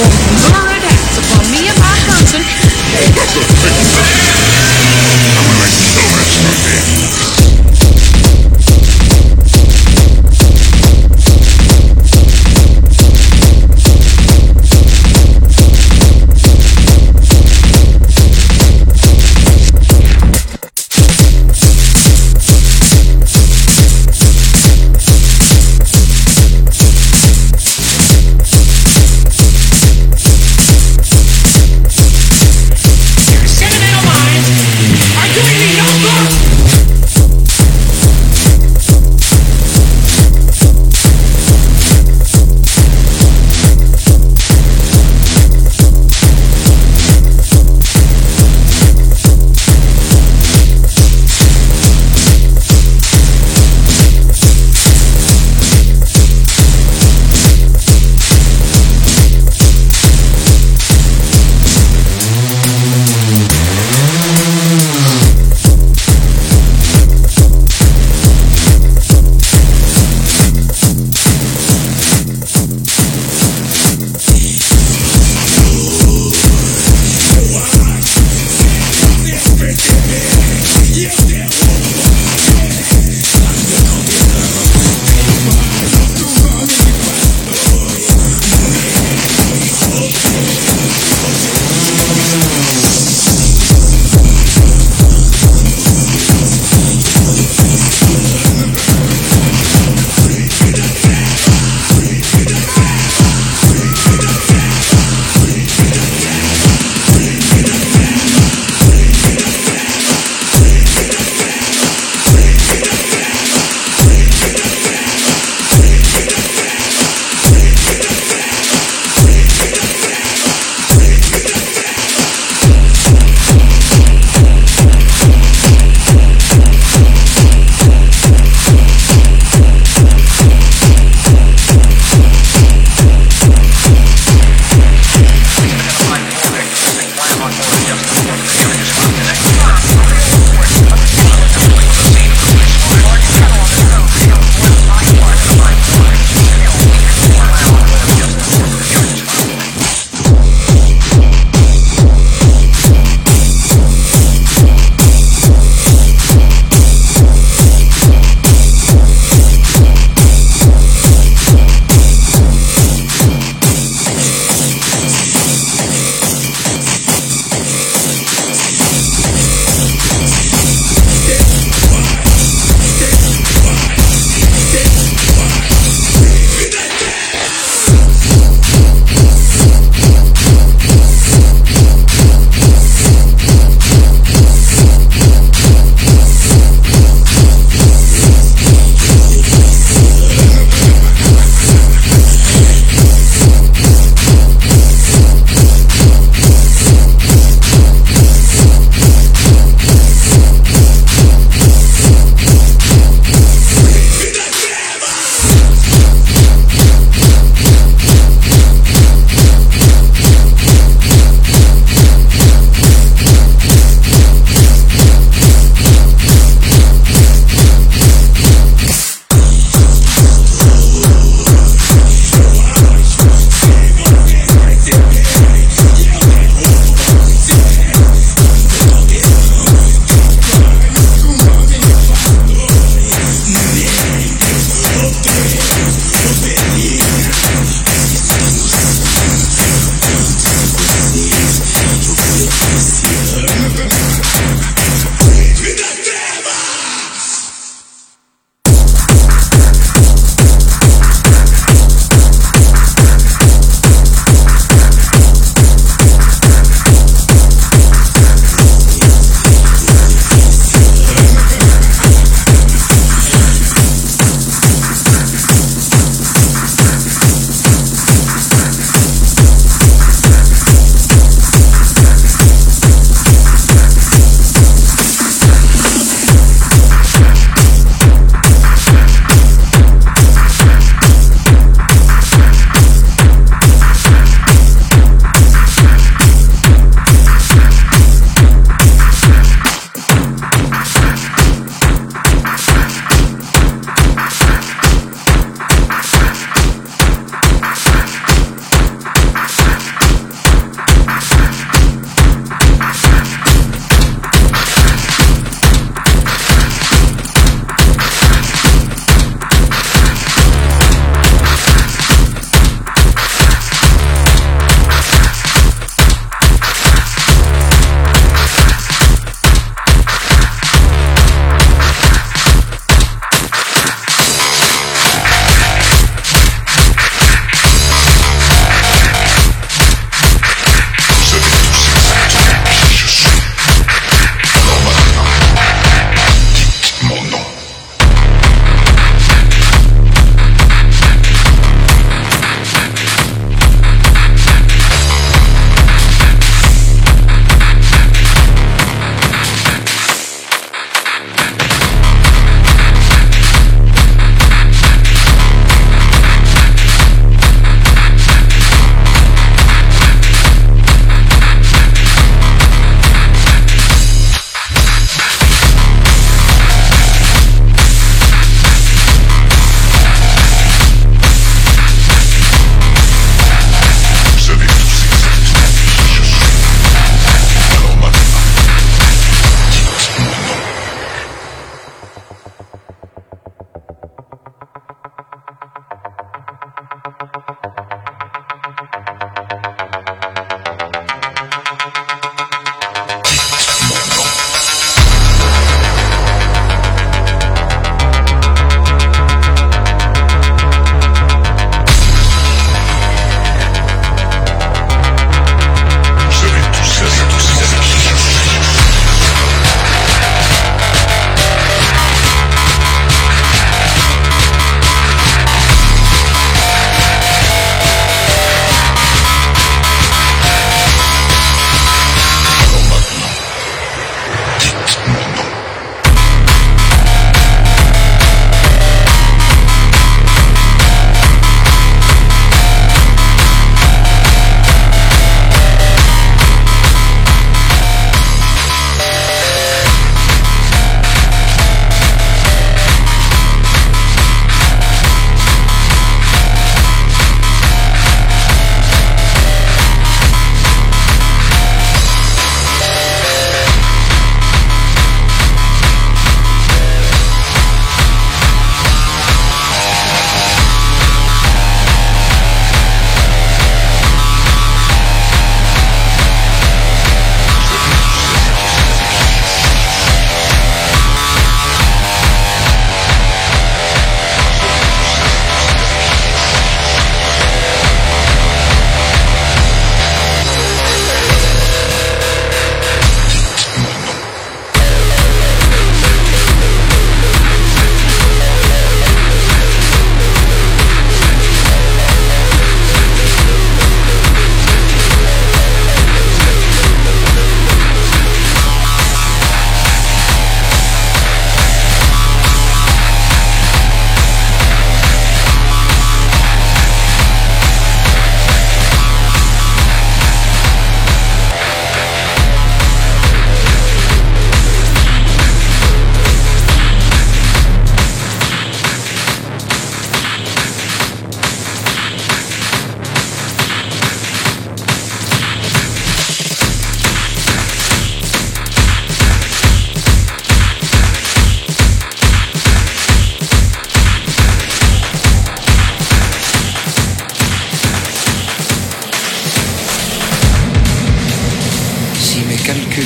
Murdered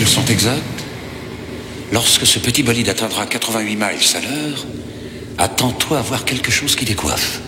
sont exacts, lorsque ce petit bolide atteindra 88 miles à l'heure, attends-toi à voir quelque chose qui décoiffe.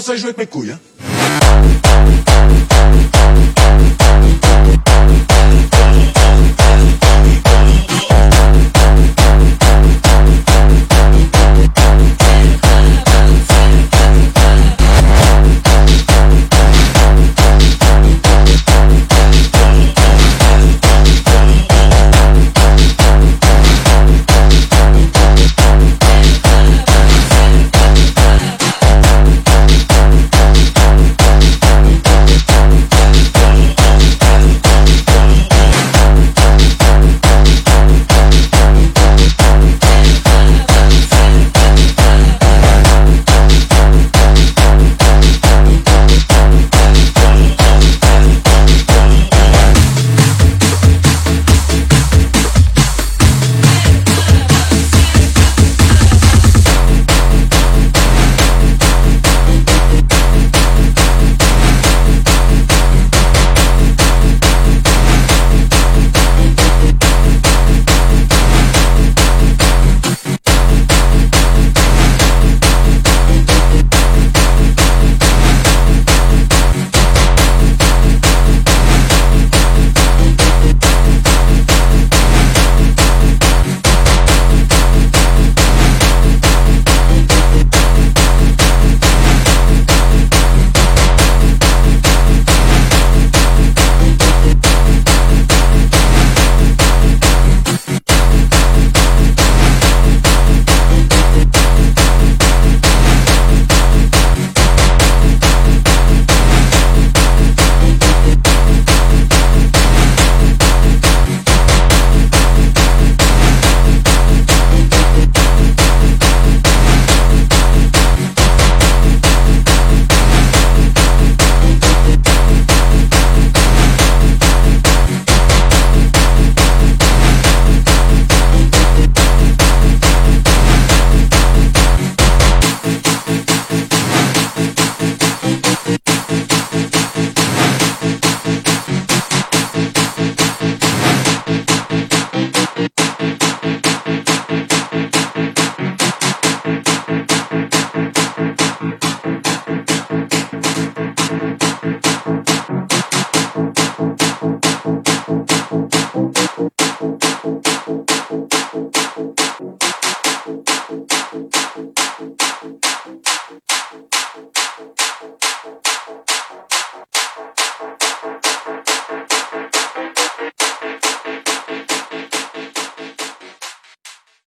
Commencer à jouer avec mes couilles, hein.